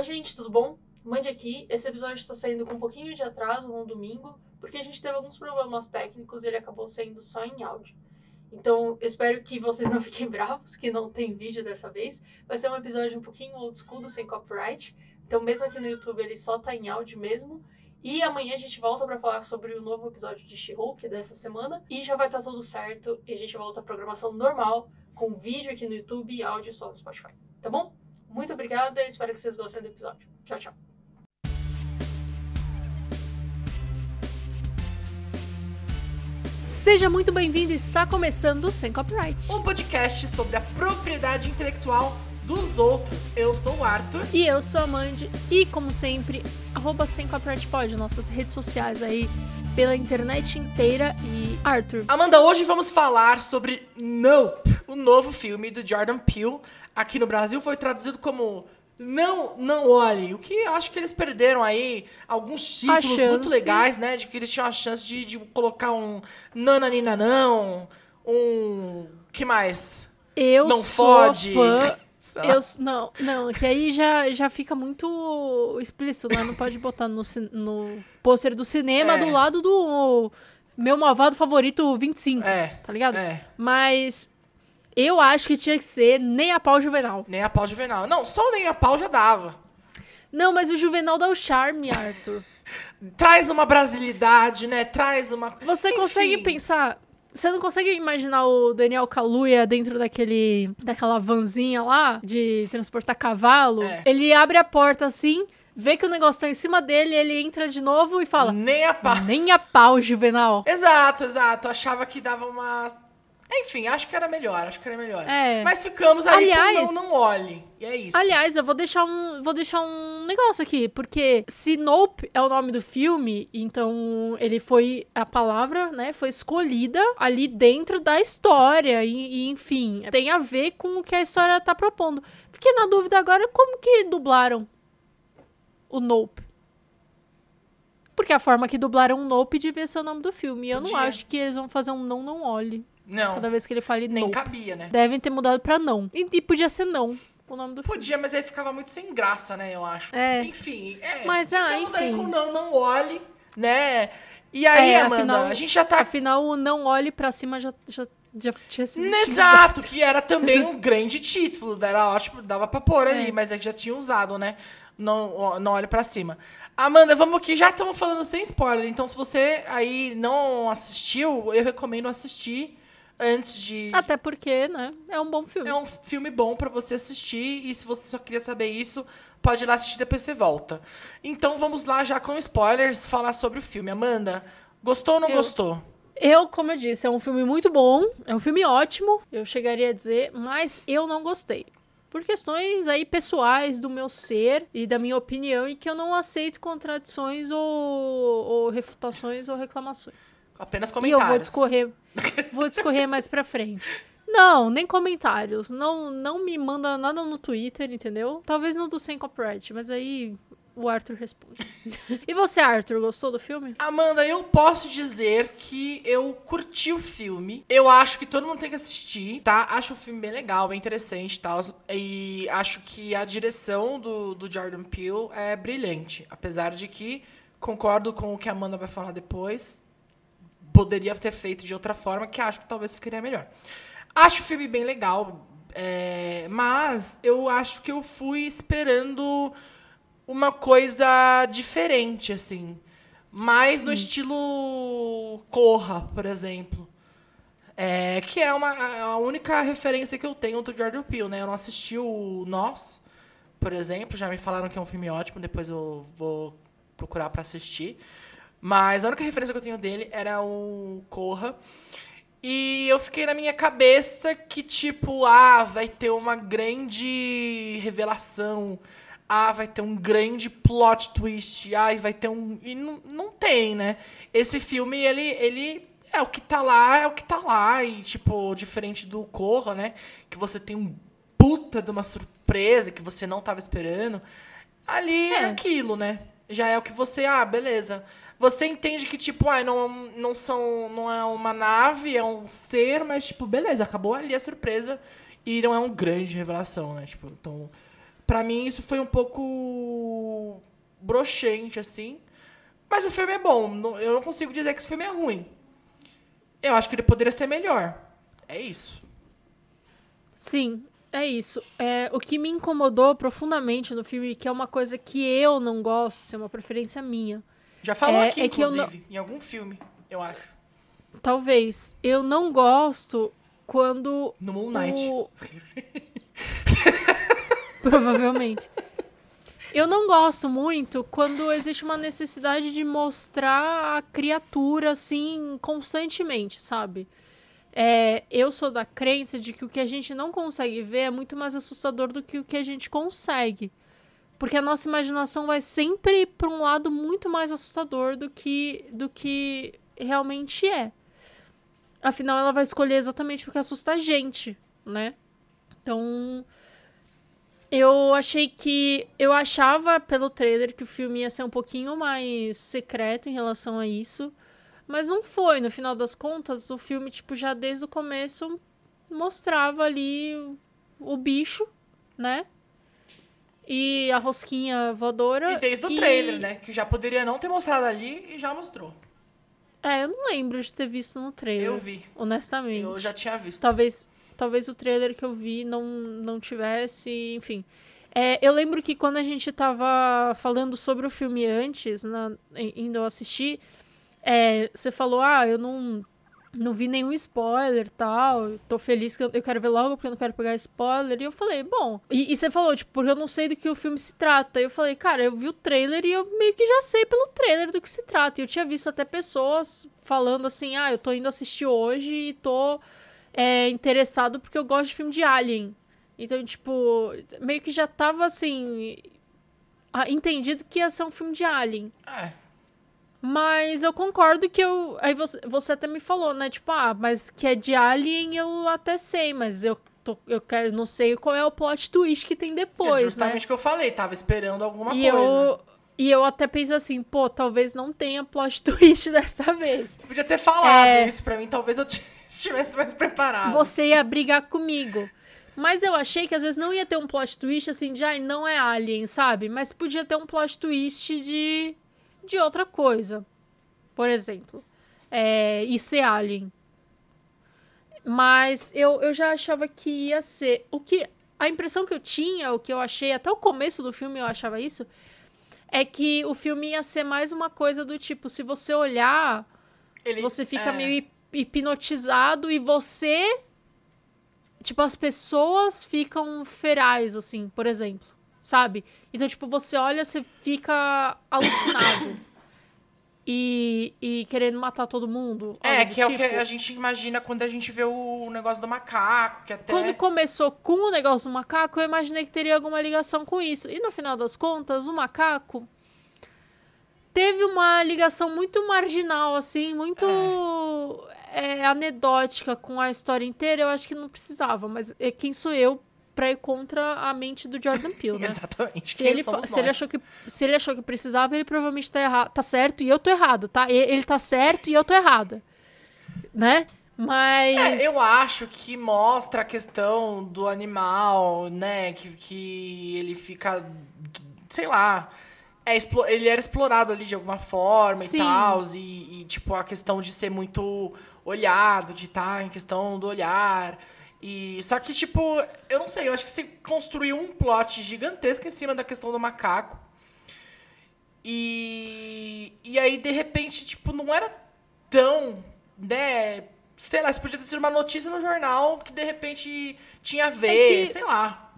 Oi, gente, tudo bom? Mande aqui. Esse episódio está saindo com um pouquinho de atraso no domingo, porque a gente teve alguns problemas técnicos e ele acabou saindo só em áudio. Então, espero que vocês não fiquem bravos, que não tem vídeo dessa vez. Vai ser um episódio um pouquinho old school, sem copyright. Então, mesmo aqui no YouTube, ele só tá em áudio mesmo. E amanhã a gente volta para falar sobre o novo episódio de She-Hulk dessa semana. E já vai estar tá tudo certo. E a gente volta à programação normal, com vídeo aqui no YouTube e áudio só no Spotify. Tá bom? Muito obrigada e espero que vocês gostem do episódio. Tchau, tchau. Seja muito bem-vindo, está começando Sem Copyright. Um podcast sobre a propriedade intelectual dos outros. Eu sou o Arthur. E eu sou a Mandy. E, como sempre, arroba Sem Pod, nossas redes sociais aí pela internet inteira. E, Arthur. Amanda, hoje vamos falar sobre Nope, o novo filme do Jordan Peele. Aqui no Brasil foi traduzido como não, não olhe. O que acho que eles perderam aí alguns títulos muito legais, né? De que eles tinham a chance de, de colocar um Nananina não, um que mais? Eu não sou fode. fã eu, não, não, que aí já, já fica muito explícito, né? Não pode botar no, no pôster do cinema é. do lado do meu malvado favorito 25, é. tá ligado? É. Mas eu acho que tinha que ser nem a pau juvenal. Nem a pau juvenal. Não, só nem a pau já dava. Não, mas o juvenal dá o charme, Arthur. Traz uma brasilidade, né? Traz uma. Você Enfim. consegue pensar você não consegue imaginar o Daniel Kaluuya dentro daquele daquela vanzinha lá de transportar cavalo? É. Ele abre a porta assim, vê que o negócio tá em cima dele, ele entra de novo e fala: Nem a pau. Nem a pau, Juvenal. Exato, exato. Achava que dava uma enfim, acho que era melhor, acho que era melhor. É. Mas ficamos aí aliás, com não, não olhe. E é isso. Aliás, eu vou deixar um, vou deixar um negócio aqui, porque se Nope é o nome do filme, então ele foi a palavra, né, foi escolhida ali dentro da história e, e enfim, tem a ver com o que a história tá propondo. Fiquei na dúvida agora como que dublaram o Nope. Porque a forma que dublaram o Nope devia ser o nome do filme. E eu Podia. não acho que eles vão fazer um não, não olhe. Não. Cada vez que ele fale Nem cabia, né? Devem ter mudado pra não. E, podia ser não o nome do Podia, filme. mas aí ficava muito sem graça, né, eu acho. É. Enfim, é. Mas, ah, enfim. aí com não, não olhe, né? E aí, é, Amanda, afinal, a gente já tá... Afinal, o não olhe pra cima já, já, já tinha sido Exato, que era também um grande título. Era ótimo, dava pra pôr é. ali, mas é que já tinha usado, né? Não, não olhe pra cima. Amanda, vamos aqui, já estamos falando sem spoiler, então se você aí não assistiu, eu recomendo assistir antes de. Até porque, né? É um bom filme. É um filme bom para você assistir. E se você só queria saber isso, pode ir lá assistir depois você volta. Então vamos lá, já com spoilers, falar sobre o filme. Amanda, gostou ou não eu, gostou? Eu, como eu disse, é um filme muito bom. É um filme ótimo, eu chegaria a dizer, mas eu não gostei. Por questões aí pessoais do meu ser e da minha opinião, e que eu não aceito contradições ou, ou refutações ou reclamações. Apenas comentários. E eu vou discorrer, vou discorrer mais pra frente. Não, nem comentários. Não, não me manda nada no Twitter, entendeu? Talvez no do Sem Copyright, mas aí o Arthur responde. e você, Arthur, gostou do filme? Amanda, eu posso dizer que eu curti o filme. Eu acho que todo mundo tem que assistir, tá? Acho o filme bem legal, bem interessante e tal. E acho que a direção do, do Jordan Peele é brilhante. Apesar de que concordo com o que a Amanda vai falar depois poderia ter feito de outra forma, que acho que talvez ficaria melhor. Acho o filme bem legal, é, mas eu acho que eu fui esperando uma coisa diferente, assim. Mais no hum. estilo Corra, por exemplo. É, que é uma, a única referência que eu tenho do Jordan Peele, né? Eu não assisti o Nós, por exemplo. Já me falaram que é um filme ótimo, depois eu vou procurar para assistir. Mas a única referência que eu tenho dele era o Corra. E eu fiquei na minha cabeça que, tipo, ah, vai ter uma grande revelação. Ah, vai ter um grande plot twist. Ah, vai ter um. E não, não tem, né? Esse filme, ele, ele é o que tá lá, é o que tá lá. E, tipo, diferente do Corra, né? Que você tem um puta de uma surpresa que você não tava esperando. Ali é, é aquilo, né? Já é o que você. Ah, beleza você entende que, tipo, ah, não, não são. Não é uma nave, é um ser, mas, tipo, beleza, acabou ali a surpresa. E não é uma grande revelação, né? Tipo, então. Pra mim, isso foi um pouco broxante, assim. Mas o filme é bom. Eu não consigo dizer que esse filme é ruim. Eu acho que ele poderia ser melhor. É isso. Sim, é isso. É, o que me incomodou profundamente no filme, que é uma coisa que eu não gosto, isso é uma preferência minha. Já falou É- aqui, é inclusive, em algum filme, eu acho. Talvez. Eu não gosto quando. No Moon Knight. o- Provavelmente. Eu não gosto muito quando existe uma necessidade de mostrar a criatura assim constantemente, sabe? É, eu sou da crença de que o que a gente não consegue ver é muito mais assustador do que o que a gente consegue. Porque a nossa imaginação vai sempre para um lado muito mais assustador do que, do que realmente é. Afinal, ela vai escolher exatamente o que assusta a gente, né? Então, eu achei que. Eu achava pelo trailer que o filme ia ser um pouquinho mais secreto em relação a isso. Mas não foi. No final das contas, o filme, tipo, já desde o começo mostrava ali o, o bicho, né? E a rosquinha voadora. E desde o trailer, né? Que já poderia não ter mostrado ali e já mostrou. É, eu não lembro de ter visto no trailer. Eu vi. Honestamente. Eu já tinha visto. Talvez, talvez o trailer que eu vi não, não tivesse, enfim. É, eu lembro que quando a gente tava falando sobre o filme antes, na, indo assistir, é, você falou, ah, eu não, não vi nenhum spoiler tal, tô feliz que eu, eu quero ver logo porque eu não quero pegar spoiler. E eu falei, bom. E, e você falou, tipo, porque eu não sei do que o filme se trata. Eu falei, cara, eu vi o trailer e eu meio que já sei pelo trailer do que se trata. E eu tinha visto até pessoas falando assim, ah, eu tô indo assistir hoje e tô é, interessado porque eu gosto de filme de Alien. Então, tipo, meio que já tava assim. Entendido que ia ser um filme de Alien. É. Mas eu concordo que eu. Aí você, você até me falou, né? Tipo, ah, mas que é de Alien eu até sei, mas eu, tô, eu quero, não sei qual é o plot twist que tem é depois, justamente né? o que eu falei. Tava esperando alguma E coisa. eu, e eu até penso assim, pô, talvez não tenha plot twist dessa vez. Você podia ter falado É. isso pra mim. Talvez eu estivesse mais preparado. você ia brigar comigo. Mas eu achei que às vezes não ia ter um plot twist assim de, ai, não é Alien, sabe? Mas podia ter um plot twist de, de outra coisa. Por exemplo. É, e ser Alien. Mas eu, eu já achava que ia ser. O que. A impressão que eu tinha, o que eu achei, até o começo do filme eu achava isso, é que o filme ia ser mais uma coisa do tipo, se você olhar, Ele- você fica é. meio hip- hipnotizado e você. Tipo, as pessoas ficam ferais, assim, por exemplo. Sabe? Então, tipo, você olha, você fica alucinado. e, e querendo matar todo mundo. É, que é o que tipo. a gente imagina quando a gente vê o negócio do macaco, que até. Quando começou com o negócio do macaco, eu imaginei que teria alguma ligação com isso. E no final das contas, o macaco teve uma ligação muito marginal, assim, muito é, anedótica com a história inteira. Eu acho que não precisava, mas é, quem sou eu pra ir contra a mente do Jordan Peele, né? Exatamente. Se ele, se, ele achou que, se ele achou que precisava, ele provavelmente tá errado. Tá certo e eu tô errado, tá? Ele tá certo e eu tô errada. Né? Mas. É, eu acho que mostra a questão do animal, né? Que, que ele fica. Sei lá. É, ele era explorado ali de alguma forma Sim. e tal. E, e, tipo, a questão de ser muito olhado, de estar em questão do olhar. E, só que, tipo, eu não sei, eu acho que você construiu um plot gigantesco em cima da questão do macaco. E, e aí, de repente, tipo, não era tão, né? Sei lá, isso podia ter sido uma notícia no jornal que de repente tinha a ver, que- sei lá.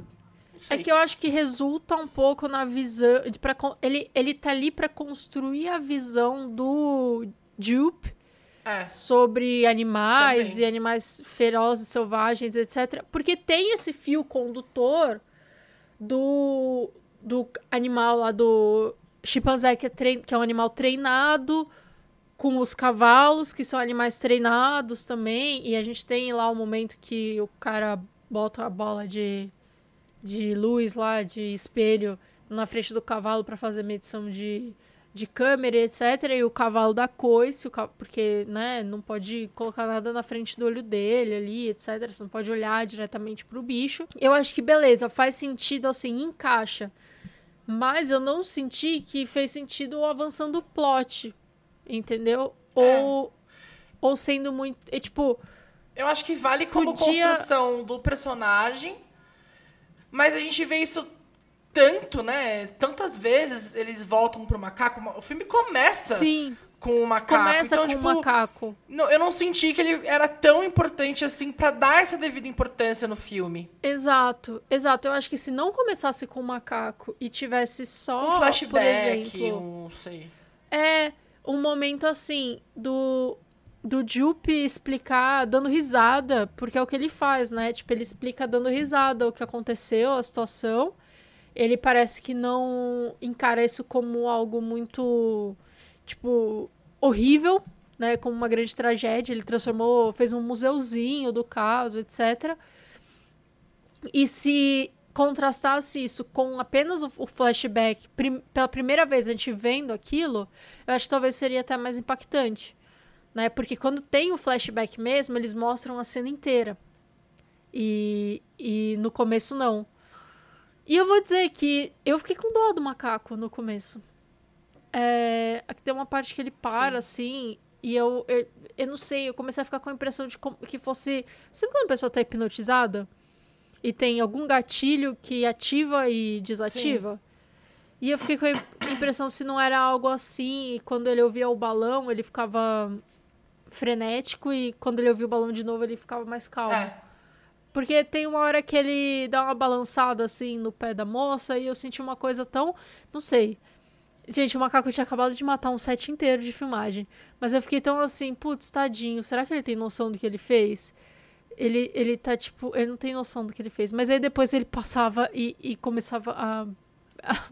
É que eu acho que resulta um pouco na visão. Pra, ele, ele tá ali pra construir a visão do Jupe É. sobre animais Também. e animais ferozes, selvagens, etc. Porque tem esse fio condutor do, do animal lá do chimpanzé, que é, trein, que é um animal treinado, com os cavalos, que são animais treinados também. E a gente tem lá o momento que o cara bota a bola de, de luz lá, de espelho, na frente do cavalo para fazer medição de, de câmera, etc. E o cavalo dá coice, o porque né, não pode colocar nada na frente do olho dele ali, etc. Você não pode olhar diretamente pro bicho. Eu acho que beleza, faz sentido assim, encaixa. Mas eu não senti que fez sentido avançando o plot. Entendeu? Ou, ou sendo muito. É, tipo, Eu acho que vale como Podia- construção do personagem, mas a gente vê isso tanto, né? Tantas vezes eles voltam pro macaco. O filme começa sim, com o macaco. começa então, com tipo, o macaco. não- eu não senti que ele era tão importante assim pra dar essa devida importância no filme. Exato, exato. Eu acho que se não começasse com o macaco e tivesse só, Um flashback, por exemplo, um, sei. é um momento assim do do Jupe explicar dando risada, porque é o que ele faz, né? Tipo, ele explica dando risada o que aconteceu, a situação. Ele parece que não encara isso como algo muito tipo horrível, né, como uma grande tragédia. Ele transformou, fez um museuzinho do caso, etc. E se contrastasse isso com apenas o, flashback, prim- pela primeira vez a gente vendo aquilo, eu acho que talvez seria até mais impactante. Né? Porque quando tem o flashback mesmo, eles mostram a cena inteira. E, e no começo não. E eu vou dizer que eu fiquei com dó do macaco no começo. É, aqui tem uma parte que ele para, assim, e eu, eu, eu não sei, eu comecei a ficar com a impressão de como, que fosse. Sabe quando a pessoa tá hipnotizada? E tem algum gatilho que ativa e desativa? E eu fiquei com a impressão se não era algo assim, e quando ele ouvia o balão, ele ficava frenético, e quando ele ouvia o balão de novo, ele ficava mais calmo. É. Porque tem uma hora que ele dá uma balançada assim no pé da moça e eu senti uma coisa tão. Não sei. Gente, o macaco tinha acabado de matar um set inteiro de filmagem. Mas eu fiquei tão assim, putz, tadinho, será que ele tem noção do que ele fez? Ele, ele tá tipo, ele não tem noção do que ele fez. Mas aí depois ele passava e, e começava a,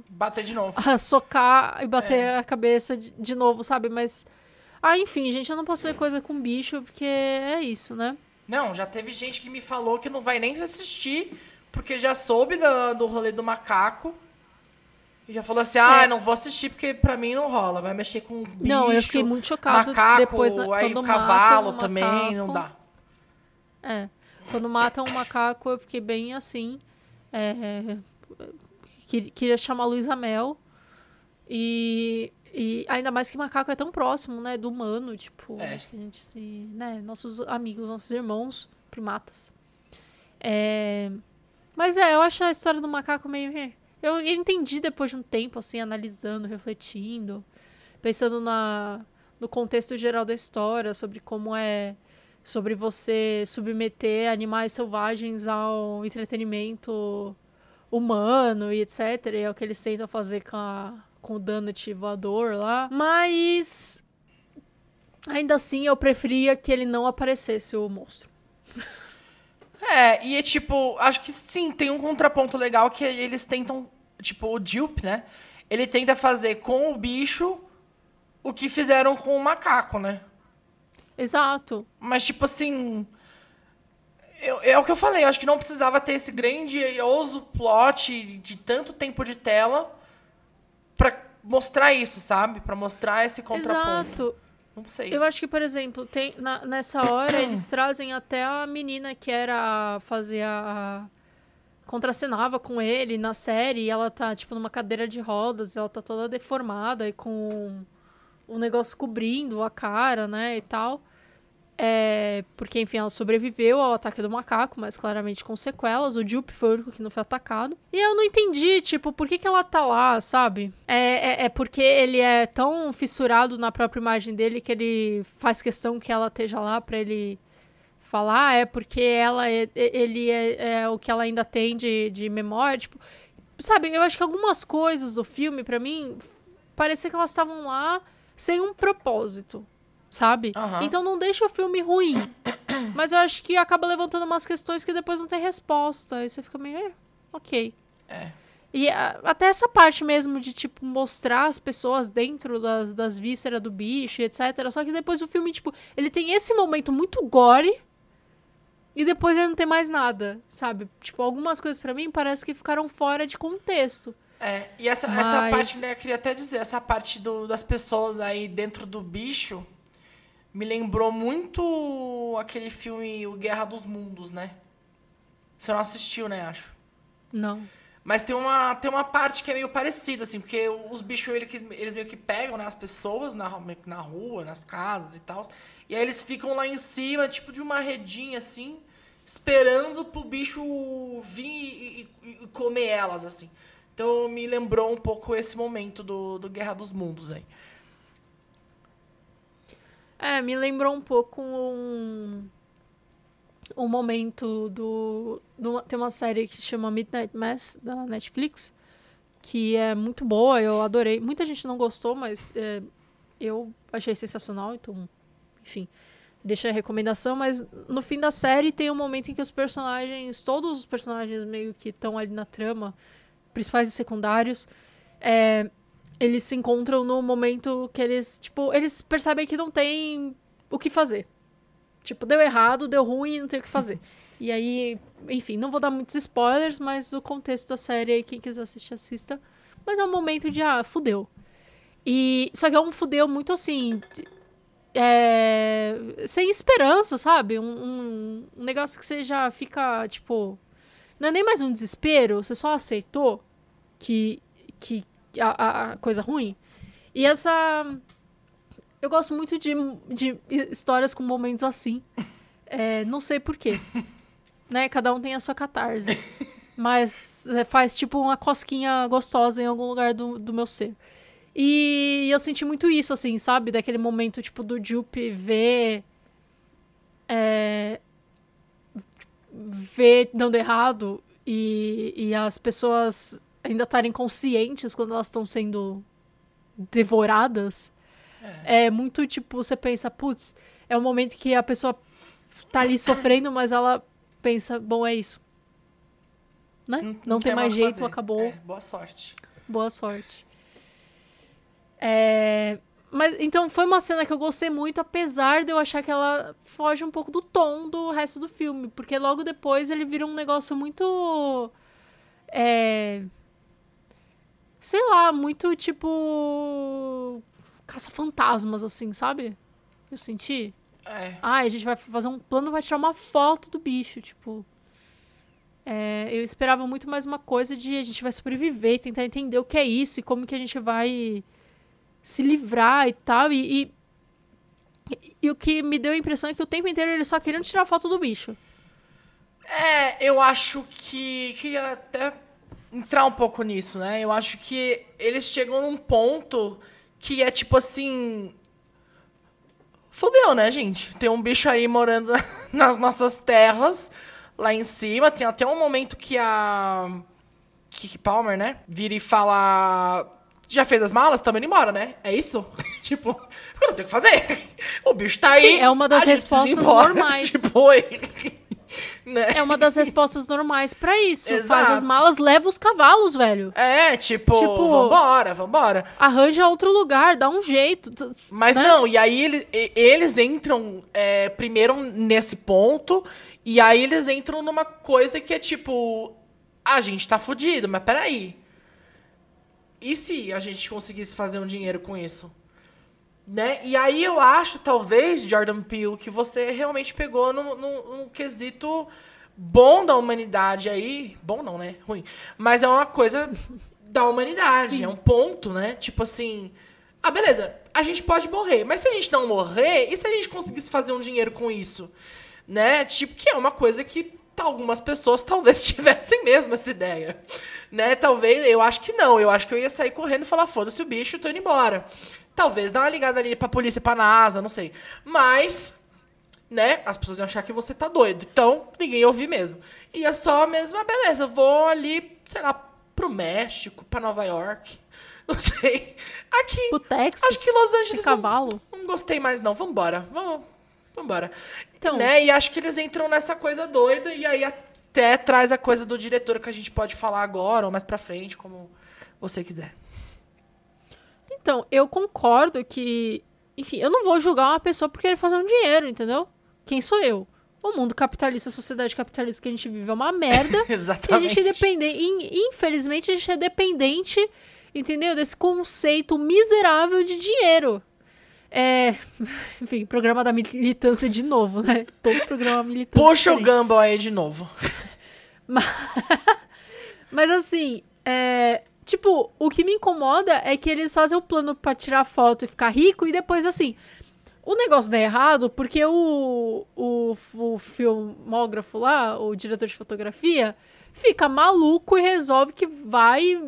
Bater de novo. a socar e bater É. a cabeça de, de novo, sabe? Mas. Ah, enfim, gente, eu não posso ver coisa com bicho, porque é isso, né? Não, já teve gente que me falou que não vai nem assistir, porque já soube da- do rolê do macaco. E já falou assim, ah, É. não vou assistir porque pra mim não rola. Vai mexer com bicho, não, eu fiquei muito chocada macaco, depois aí quando o cavalo também, não macaco. dá. É. Quando matam um macaco, eu fiquei bem assim. É, que- queria chamar Luísa Mel. E, e ainda mais que macaco é tão próximo, né? Do humano. Tipo, É. acho que a gente se. Né, nossos amigos, nossos irmãos, primatas. É, mas é, eu acho a história do macaco meio. Eu, eu entendi depois de um tempo, assim, analisando, refletindo, pensando na, no contexto geral da história, sobre como é sobre você submeter animais selvagens ao entretenimento humano e etc. E é o que eles tentam fazer com, a, com o Donut voador lá. Mas ainda assim eu preferia que ele não aparecesse o monstro. É, e é tipo, acho que sim, tem um contraponto legal que eles tentam, tipo, o Jupe, né? Ele tenta fazer com o bicho o que fizeram com o macaco, né? Exato. Mas, tipo assim. eu- é o que eu falei, eu acho que não precisava ter esse grandioso plot de tanto tempo de tela pra mostrar isso, sabe? Pra mostrar esse contraponto. Exato. Não sei. Eu acho que, por exemplo, tem, na- nessa hora eles trazem até a menina que era fazer a. contracenava com ele na série e ela tá, tipo, numa cadeira de rodas, ela tá toda deformada e com um negócio cobrindo a cara, né, e tal. É, porque, enfim, ela sobreviveu ao ataque do macaco, mas claramente com sequelas. O Jupe foi o único que não foi atacado. E eu não entendi, tipo, por que, que ela tá lá, sabe? É, é, é porque ele é tão fissurado na própria imagem dele que ele faz questão que ela esteja lá pra ele falar. É porque ela é, ele é, é o que ela ainda tem de, de memória. Tipo, sabe, eu acho que algumas coisas do filme, pra mim, parecia que elas estavam lá sem um propósito sabe? Aham. Então não deixa o filme ruim. Mas eu acho que acaba levantando umas questões que depois não tem resposta. Aí você fica meio, é, ok. É. E a- até essa parte mesmo de, tipo, mostrar as pessoas dentro das, das vísceras do bicho, etc. Só que depois o filme, tipo, ele tem esse momento muito gore. E depois ele não tem mais nada, sabe? Tipo, algumas coisas pra mim parece que ficaram fora de contexto. É, e essa, essa Mas- parte, né, eu queria até dizer, essa parte do, das pessoas aí dentro do bicho me lembrou muito aquele filme O Guerra dos Mundos, né? Você não assistiu, né, acho? Não. Mas tem uma, tem uma parte que é meio parecida, assim, porque os bichos, eles, meio que pegam né, as pessoas na, na rua, nas casas e tal. E aí eles ficam lá em cima, tipo de uma redinha, assim, esperando pro bicho vir e, e, e comer elas, assim. Então me lembrou um pouco esse momento do, do Guerra dos Mundos aí. É, me lembrou um pouco um, um momento do, do. Tem uma série que chama Midnight Mass da Netflix, que é muito boa, eu adorei. Muita gente não gostou, mas é, eu achei sensacional, então, enfim, deixa a recomendação. Mas no fim da série tem um momento em que os personagens, todos os personagens meio que estão ali na trama, principais e secundários, é, eles se encontram no momento que eles, tipo, eles percebem que não tem o que fazer. Tipo, deu errado, deu ruim, não tem o que fazer. E aí, enfim, não vou dar muitos spoilers, mas o contexto da série quem quiser assistir, assista. Mas é um momento de, ah, fudeu. E, só que é um fudeu muito assim. É, sem esperança, sabe? Um, um, um negócio que você já fica, tipo. Não é nem mais um desespero, você só aceitou que, que a, a coisa ruim. E essa. Eu gosto muito de, de histórias com momentos assim. É, não sei porquê. né? Cada um tem a sua catarse. Mas é, faz tipo uma cosquinha gostosa em algum lugar do, do meu ser. E eu senti muito isso, assim, sabe? Daquele momento, tipo, do Jupe ver. É, ver dando errado e, e as pessoas ainda estarem conscientes quando elas estão sendo devoradas. É. é. muito tipo, você pensa, putz, é um momento que a pessoa tá ali sofrendo, mas ela pensa, bom, é isso. Né? Não, não tem mais jeito, fazer. acabou. É, boa sorte. Boa sorte. É... Mas então foi uma cena que eu gostei muito, apesar de eu achar que ela foge um pouco do tom do resto do filme. Porque logo depois ele vira um negócio muito. É sei lá, muito tipo. caça-fantasmas, assim, sabe? Eu senti. É. Ai, a gente vai fazer um plano, vai tirar uma foto do bicho, tipo. É, eu esperava muito mais uma coisa de a gente vai sobreviver, tentar entender o que é isso e como que a gente vai se livrar e tal. E, e, e o que me deu a impressão é que o tempo inteiro eles só queriam tirar foto do bicho. É, eu acho que. Queria até entrar um pouco nisso, né? Eu acho que eles chegam num ponto que é tipo assim. Fudeu, né, gente? Tem um bicho aí morando nas nossas terras, lá em cima. Tem até um momento que a. Kiki Palmer, né? Vira e fala. Já fez as malas? Tamo indo embora, né? É isso? tipo, eu não tenho o que fazer. O bicho tá aí. Sim, é uma das respostas normais. tipo, ele. Né? É uma das respostas normais para isso. Exato. Faz as malas, leva os cavalos, velho. É, tipo, tipo vambora, vambora. Arranja outro lugar, dá um jeito. Mas né? não, e aí ele, eles entram é, primeiro nesse ponto, e aí eles entram numa coisa que é tipo, a gente tá fudido, mas peraí. E se a gente conseguisse fazer um dinheiro com isso? Né? E aí eu acho, talvez, Jordan Peele, que você realmente pegou num, num, num quesito bom da humanidade aí. Bom não, né? Ruim. Mas é uma coisa da humanidade. Sim. É um ponto, né? Tipo assim. Ah, beleza. A gente pode morrer. Mas se a gente não morrer, e se a gente conseguisse fazer um dinheiro com isso? Né? Tipo, que é uma coisa que algumas pessoas talvez tivessem mesmo essa ideia. Né? Talvez, eu acho que não. Eu acho que eu ia sair correndo e falar: foda-se o bicho, tô indo embora. Talvez dar uma ligada ali pra polícia, pra NASA, não sei. Mas, né, as pessoas iam achar que você tá doido. Então, ninguém ia ouvir mesmo. E é só mesmo, ah, beleza, vou ali, sei lá, pro México, pra Nova York. Não sei. Aqui. Pro Texas? Acho que Los Angeles. cavalo? Não, não, gostei mais, não. Vambora. Vamos. Vambora. Então. Né? E acho que eles entram nessa coisa doida e aí até traz a coisa do diretor que a gente pode falar agora ou mais pra frente, como você quiser. Então, eu concordo que. Enfim, eu não vou julgar uma pessoa por querer fazer um dinheiro, entendeu? Quem sou eu? O mundo capitalista, a sociedade capitalista que a gente vive é uma merda. Exatamente. E a gente é dependente. Infelizmente, a gente é dependente, entendeu? Desse conceito miserável de dinheiro. É. Enfim, programa da militância de novo, né? Todo programa militância. Puxa o Gumball aí de novo. Mas, Mas assim, é. Tipo, o que me incomoda é que eles fazem o plano pra tirar foto e ficar rico e depois, assim. O negócio dá errado porque o, o, o filmógrafo lá, o diretor de fotografia, fica maluco e resolve que vai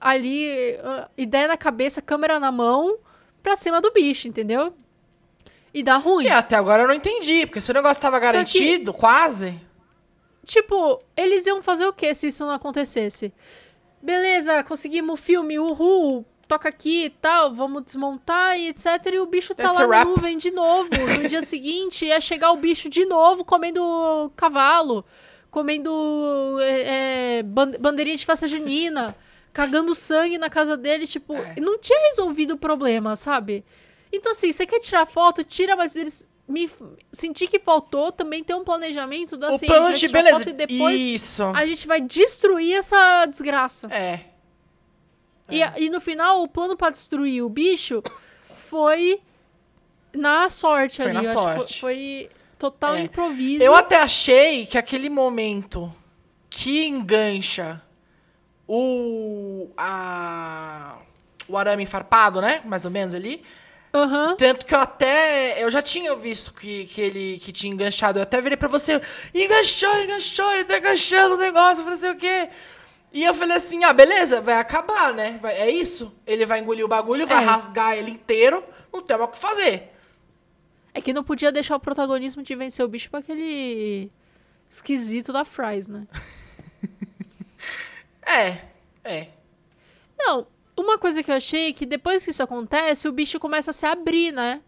ali, uh, ideia na cabeça, câmera na mão, pra cima do bicho, entendeu? E dá ruim. E até agora eu não entendi, porque se o negócio tava garantido, quase. Tipo, eles iam fazer o que se isso não acontecesse? Beleza, conseguimos o filme, uhul, toca aqui e tal, vamos desmontar e etc. E o bicho tá That's lá na nuvem de novo. No dia seguinte ia chegar o bicho de novo comendo cavalo, comendo é, é, ban- bandeirinha de festa junina, cagando sangue na casa dele. Tipo, É. não tinha resolvido o problema, sabe? Então, assim, você quer tirar foto, tira, mas eles. Me senti que faltou também ter um planejamento da o assim, vai punch, tirar beleza. e depois Isso. a gente vai destruir essa desgraça. É. E, a- e no final, o plano pra destruir o bicho foi na sorte Foi ali. na sorte. foi, foi total É. improviso. Eu até achei que aquele momento que engancha o. A, o arame farpado, né? Mais ou menos ali. Aham. Tanto que eu até. Eu já tinha visto que, que ele que tinha enganchado. Eu até virei pra você. Enganchou, enganchou, ele tá enganchando o negócio, eu falei assim, o quê? E eu falei assim, ah, beleza, vai acabar, né? Vai- é isso. Ele vai engolir o bagulho, vai É. rasgar ele inteiro, não tem mais o que fazer. É que não podia deixar o protagonismo de vencer o bicho pra aquele esquisito da Fries, né? É, é. Não, uma coisa que eu achei é que depois que isso acontece, o bicho começa a se abrir, né?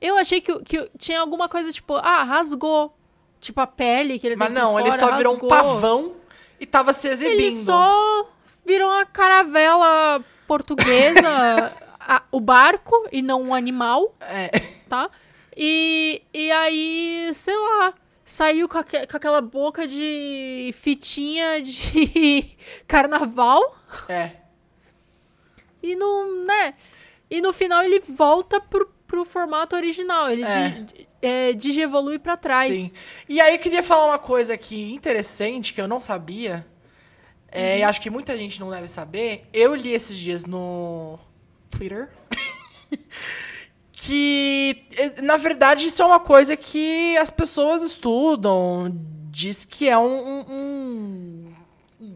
Eu achei que, que tinha alguma coisa tipo, ah, rasgou. Tipo a pele que ele Mas não, ele fora, só virou um rasgou. pavão e tava se exibindo. Ele só virou uma caravela portuguesa, a- o barco e não um animal, É. tá? E, e aí, sei lá, saiu com, aque- com aquela boca de fitinha de carnaval É. e não, né? E no final ele volta pro, pro formato original, ele É. di- é, digievolui pra trás. Sim. E aí eu queria falar uma coisa aqui interessante que eu não sabia. É, E acho que muita gente não deve saber. Eu li esses dias no Twitter. que, na verdade, isso é uma coisa que as pessoas estudam. Diz que é um. um- um-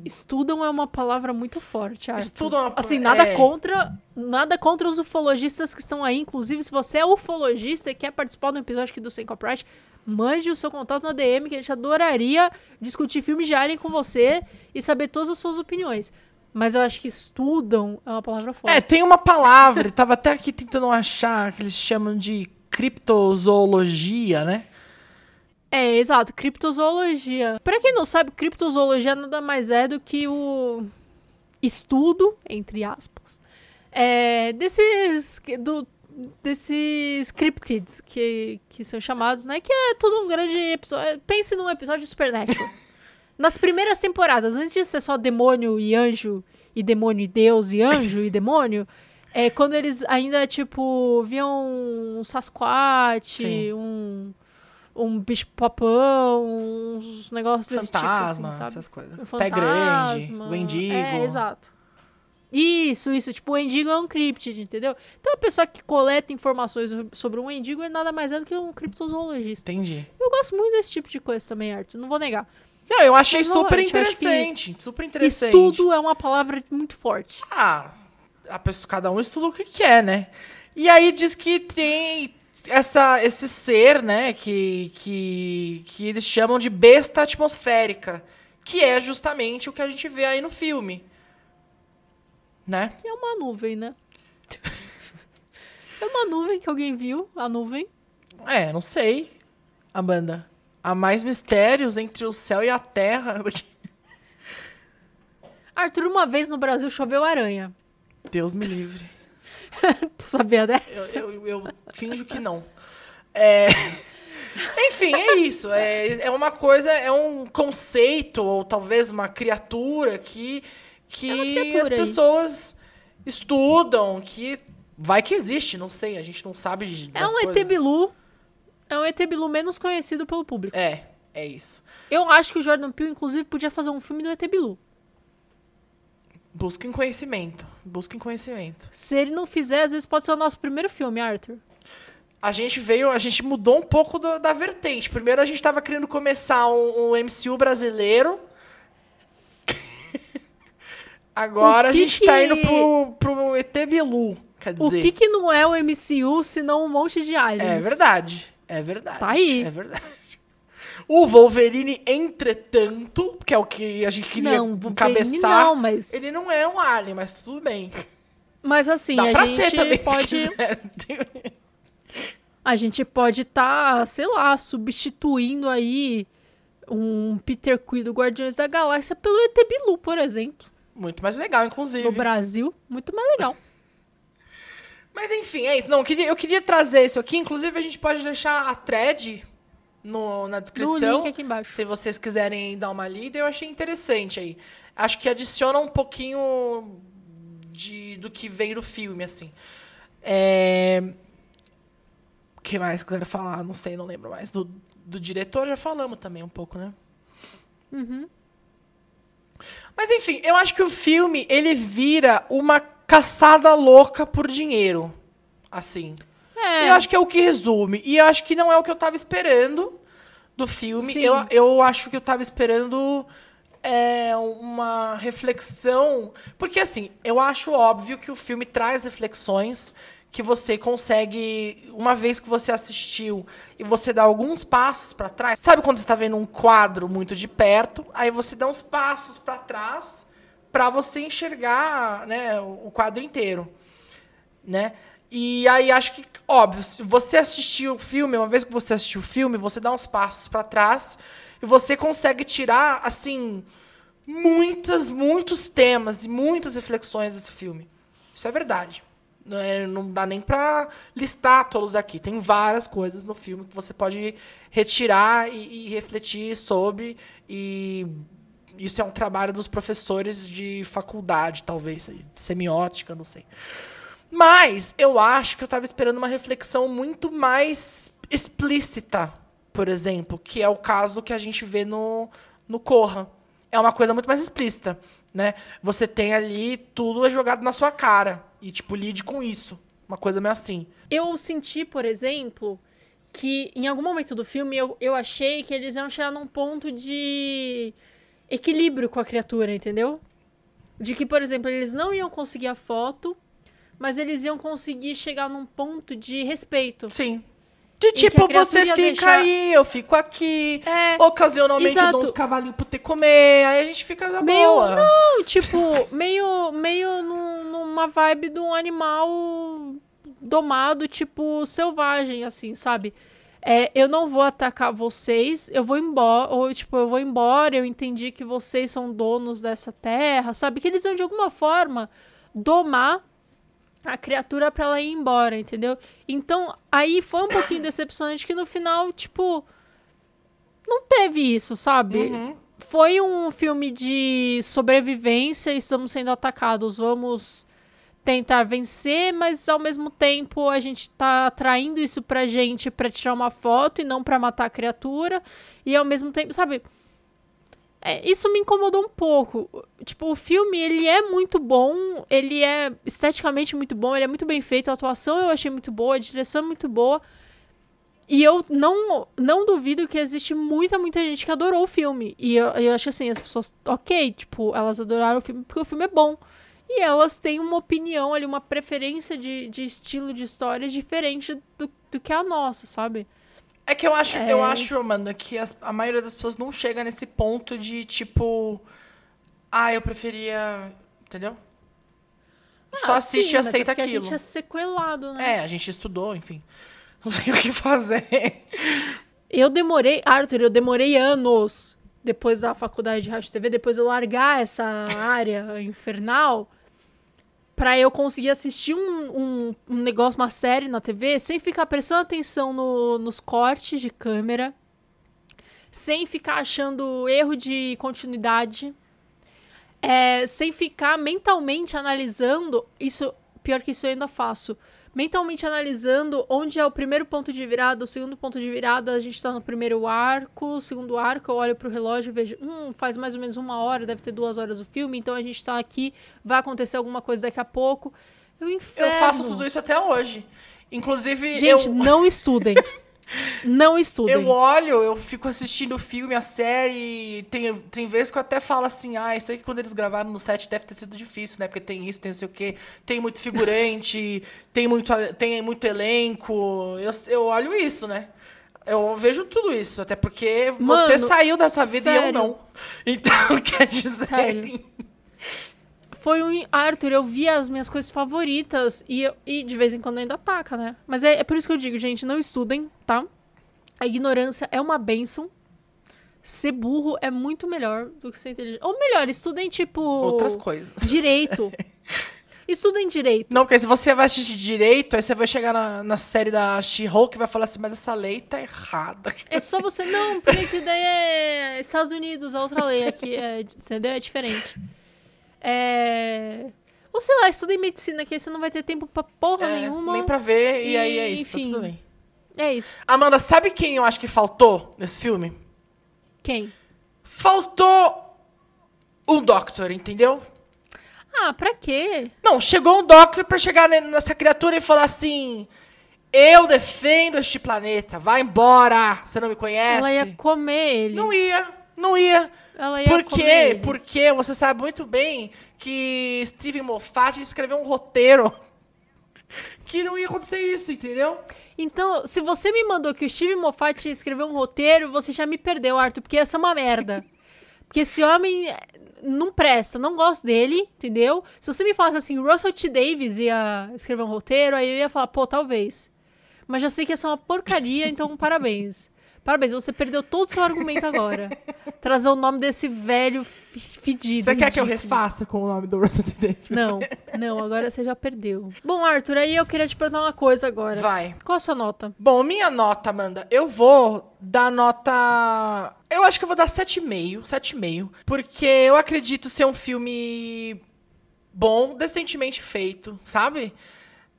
Estudam é uma palavra muito forte, Arthur. Estudam é uma- Assim, nada é. contra, nada contra os ufologistas que estão aí. Inclusive, se você é ufologista e quer participar do episódio aqui do Sem Copyright, mande o seu contato na DM, que a gente adoraria discutir filmes de Alien com você e saber todas as suas opiniões. Mas eu acho que estudam é uma palavra forte. É, tem uma palavra, eu tava até aqui tentando achar, que eles chamam de criptozoologia, né? É, exato, criptozoologia. Pra quem não sabe, criptozoologia nada mais é do que o estudo, entre aspas, é, desses, do, desses cryptids que, que são chamados, né? Que é tudo um grande episódio. Pense num episódio de Supernatural. Nas primeiras temporadas, antes de ser só demônio e anjo, e demônio e deus, e anjo e demônio, é quando eles ainda, tipo, viam um Sasquatch, Sim. um, um bicho papão, uns negócios desse Fantasma, tipo, assim, sabe? essas coisas. Um Pé grande, fantasma. o endigo. É, exato. Isso, isso. Tipo, o endigo é um cryptid, entendeu? Então, a pessoa que coleta informações sobre um endigo é nada mais é do que um criptozoologista. Entendi. Eu gosto muito desse tipo de coisa também, Arthur. Não vou negar. Não, eu achei Mas, super interessante. Super interessante. Estudo é uma palavra muito forte. Ah, a pessoa, cada um estuda o que quer, né? E aí diz que tem essa, esse ser, né, que, que, que eles chamam de besta atmosférica, que é justamente o que a gente vê aí no filme. Né? Que é uma nuvem, né? é uma nuvem que alguém viu, a nuvem. É, não sei. Amanda. Há mais mistérios entre o céu e a terra. Arthur, uma vez no Brasil choveu aranha. Deus me livre. Tu sabia Eu, dessa? eu, eu finjo que não. É, Enfim, é isso. É, é uma coisa, é um conceito, ou talvez uma criatura que, que É criatura as aí. pessoas estudam, que vai que existe, não sei, a gente não sabe. É das um ET coisas. Bilu. É um ET Bilu menos conhecido pelo público. É, É isso. Eu acho que o Jordan Peele, inclusive, podia fazer um filme do ET Bilu. Busquem conhecimento. Busquem conhecimento. Se ele não fizer, às vezes pode ser o nosso primeiro filme, Arthur. A gente veio, a gente mudou um pouco do- da vertente. Primeiro a gente tava querendo começar um, um MCU brasileiro. Agora O a que gente tá que- indo pro, pro ET Bilu. Quer O dizer, que que não é o MCU senão um monte de aliens? é verdade. É verdade. Tá aí. É verdade. O Wolverine, entretanto, que é o que a gente queria Não, encabeçar, não, mas... ele não é um alien, mas tudo bem. Mas assim, Dá a pra gente ser também, pode... A gente pode estar, sei lá, substituindo aí um Peter Quill do Guardiões da Galáxia pelo ET Bilu, por exemplo. Muito mais legal, inclusive. No Brasil, muito mais legal. Mas enfim, é isso. Não, eu queria, eu queria trazer isso aqui. Inclusive, a gente pode deixar a thread no, na No descrição. embaixo. Se vocês quiserem dar uma lida, eu achei interessante aí. Acho que adiciona um pouquinho de, do que vem do filme, assim. É... O que mais que eu quero falar? Não sei, não lembro mais. Do, do diretor já falamos também um pouco, né? Uhum. Mas enfim, eu acho que o filme, ele vira uma caçada louca por dinheiro. Assim. É, Eu acho que é o que resume. E eu acho que não é o que eu tava esperando do filme. Sim. Eu, eu acho que eu tava esperando é, uma reflexão. Porque, assim, eu acho óbvio que o filme traz reflexões que você consegue, uma vez que você assistiu e você dá alguns passos pra trás. Sabe quando você tá vendo um quadro muito de perto, aí você dá uns passos pra trás pra você enxergar, né, o o quadro inteiro né? E aí acho que, óbvio, se você assistiu o filme, uma vez que você assistiu o filme, você dá uns passos pra trás e você consegue tirar, assim, muitas, muitos temas e muitas reflexões desse filme. Isso é verdade. Não, é- não dá nem pra listar todos aqui. Tem várias coisas no filme que você pode retirar e, e refletir sobre. E isso é um trabalho dos professores de faculdade, talvez, semiótica, não sei. Mas eu acho que eu tava esperando uma reflexão muito mais explícita, por exemplo, que é o caso que a gente vê no, no Corra. É uma coisa muito mais explícita, né? Você tem ali tudo é jogado na sua cara e tipo lide com isso, uma coisa meio assim. Eu senti, por exemplo, que em algum momento do filme eu, eu achei que eles iam chegar num ponto de equilíbrio com a criatura, entendeu? De que, por exemplo, eles não iam conseguir a foto, mas eles iam conseguir chegar num ponto de respeito. Sim. De tipo, você fica deixar- aí, eu fico aqui. É, Ocasionalmente eu dou exato. uns cavalinhos pra ter comer, aí a gente fica na Meio- boa. Não, tipo, meio, meio num- numa vibe de um animal domado, tipo, selvagem, assim, sabe? É, eu não vou atacar vocês, eu vou embora, ou tipo, eu vou embora, eu entendi que vocês são donos dessa terra, sabe? Que eles vão de alguma forma domar a criatura pra ela ir embora, entendeu? Então, aí foi um pouquinho decepcionante que no final, tipo, não teve isso, sabe? Uhum. foi um filme de sobrevivência, estamos sendo atacados, vamos tentar vencer, mas ao mesmo tempo a gente tá atraindo isso pra gente pra tirar uma foto e não pra matar a criatura, e ao mesmo tempo, sabe? É, isso me incomodou um pouco. Tipo, o filme, ele é muito bom, ele é esteticamente muito bom, ele é muito bem feito, a atuação eu achei muito boa, a direção é muito boa. E eu não, não duvido que existe muita, muita gente que adorou o filme. E eu, eu acho assim, as pessoas, ok, tipo, elas adoraram o filme porque o filme é bom. E elas têm uma opinião ali, uma preferência de, de estilo de história diferente do, do que a nossa, sabe? É que eu acho, É. eu acho, Amanda, que as- a maioria das pessoas não chega nesse ponto de tipo. Ah, eu preferia. Entendeu? Só Ah, assiste sim, e é aceita porque aquilo. a gente é sequelado, né? É, a gente estudou, enfim. Não sei o que fazer. Eu demorei, Arthur, eu demorei anos depois da faculdade de rádio TV, depois eu largar essa área infernal, pra eu conseguir assistir um, um, um negócio, uma série na TV, sem ficar prestando atenção no- nos cortes de câmera, sem ficar achando erro de continuidade, é, sem ficar mentalmente analisando isso pior que isso eu ainda faço. Mentalmente analisando onde é o primeiro ponto de virada, o segundo ponto de virada, a gente tá no primeiro arco, o segundo arco, eu olho pro relógio e vejo, hum, faz mais ou menos uma hora, deve ter duas horas o filme, então a gente tá aqui, vai acontecer alguma coisa daqui a pouco. Eu. Eu faço tudo isso até hoje. Inclusive, Gente, eu, não estudem. não estudem. eu olho, eu fico assistindo o filme, a série. Tem, tem vezes que eu até falo assim: ah, isso aí que quando eles gravaram no set deve ter sido difícil, né? Porque tem isso, tem não sei o quê. Tem muito figurante, tem, muito, tem muito elenco. Eu, eu olho isso, né? Eu vejo tudo isso, até porque você Mano, saiu dessa vida e eu sério. não. Então, quer dizer. Sério. Foi um. Arthur, eu vi as minhas coisas favoritas e, eu- e de vez em quando ainda ataca, né? Mas é, é por isso que eu digo, gente, não estudem, tá? A ignorância é uma bênção. Ser burro é muito melhor do que ser inteligente. Ou melhor, estudem, tipo. Outras coisas. Direito. estudem direito. Não, porque se você vai assistir direito, aí você vai chegar na, na série da She-Hulk e vai falar assim, mas essa lei tá errada. É só você. Não, porque que daí é Estados Unidos, a outra lei aqui, é, entendeu? É diferente. É. Ou sei lá, estudem medicina, que aí você não vai ter tempo pra porra É, nenhuma. Nem pra ver, e, E, aí é isso, enfim. tá tudo bem. É isso. Amanda, sabe quem eu acho que faltou nesse filme? Quem? Faltou um Doctor, entendeu? Ah, pra quê? Não, chegou um Doctor pra chegar ne- nessa criatura e falar assim: Eu defendo este planeta, vai embora, você não me conhece. Ela ia comer ele. Não ia, não ia. Ela ia Por quê? Porque você sabe muito bem que Steven Moffat escreveu um roteiro que não ia acontecer isso, entendeu? Então, se você me mandou que o Steve Moffat escreveu um roteiro, você já me perdeu, Arthur, porque essa é uma merda. Porque esse homem eh, não presta, não gosto dele, entendeu? Se você me falasse assim, Russell T. Davis ia escrever um roteiro, aí eu ia falar, pô, talvez. Mas já sei que essa é uma porcaria, então parabéns. Parabéns, você perdeu todo o seu argumento agora. Trazer o nome desse velho fedido. Você quer que eu ridículo. refaça com o nome do Russell T. Davies? Não, não, agora você já perdeu. Bom, Arthur, aí eu queria te perguntar uma coisa agora. Vai. Qual a sua nota? Bom, minha nota, Amanda, eu vou dar nota. Eu acho que eu vou dar 7,5. 7,5. Porque eu acredito ser um filme bom, decentemente feito, sabe?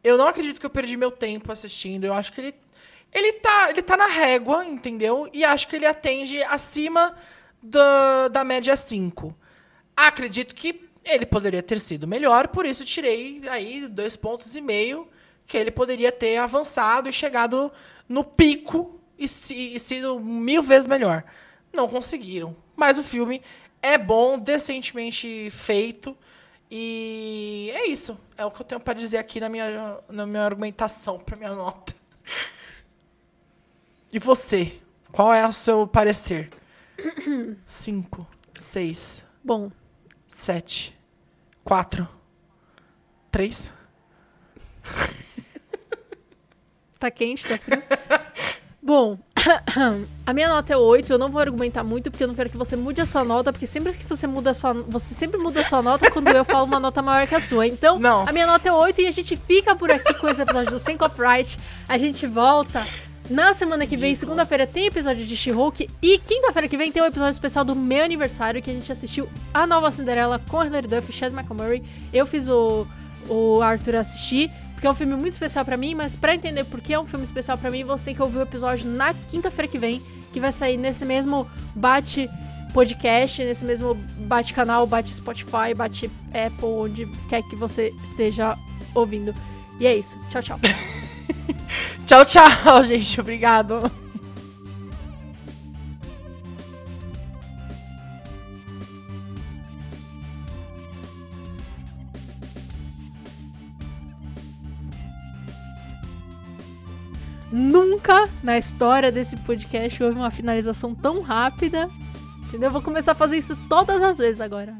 Eu não acredito que eu perdi meu tempo assistindo. Eu acho que ele. Ele tá, ele tá na régua, entendeu? E acho que ele atende acima da, da média 5. Acredito que ele poderia ter sido melhor, por isso tirei aí dois pontos e meio, que ele poderia ter avançado e chegado no pico e, se- e sido mil vezes melhor. Não conseguiram. Mas o filme é bom, decentemente feito. E é isso. É o que eu tenho pra dizer aqui na minha, na minha argumentação, pra minha nota. E você? Qual é o seu parecer? Cinco, seis, Bom, sete, quatro, três. tá quente, tá frio? Bom, a minha nota é 8. Eu não vou argumentar muito porque eu não quero que você mude a sua nota, porque sempre que você muda a sua, você sempre muda a sua nota quando eu falo uma nota maior que a sua. Então, Não. a minha nota é 8 e a gente fica por aqui com esse episódio do Sem Copyright. A gente volta na semana que vem, segunda-feira tem episódio de She-Hulk e quinta-feira que vem tem um episódio especial do meu aniversário que a gente assistiu a nova Cinderela com Hilary Duff e Chad McElmurray. Eu fiz o, o Arthur assistir. Porque é um filme muito especial pra mim, mas pra entender por que é um filme especial pra mim, você tem que ouvir o episódio na quinta-feira que vem, que vai sair nesse mesmo bate podcast, nesse mesmo bate canal, bate Spotify, bate Apple, onde quer que você esteja ouvindo. E é isso. Tchau, tchau. Tchau, tchau, gente. Obrigado. Nunca na história desse podcast houve uma finalização tão rápida. Entendeu? Eu vou começar a fazer isso todas as vezes agora.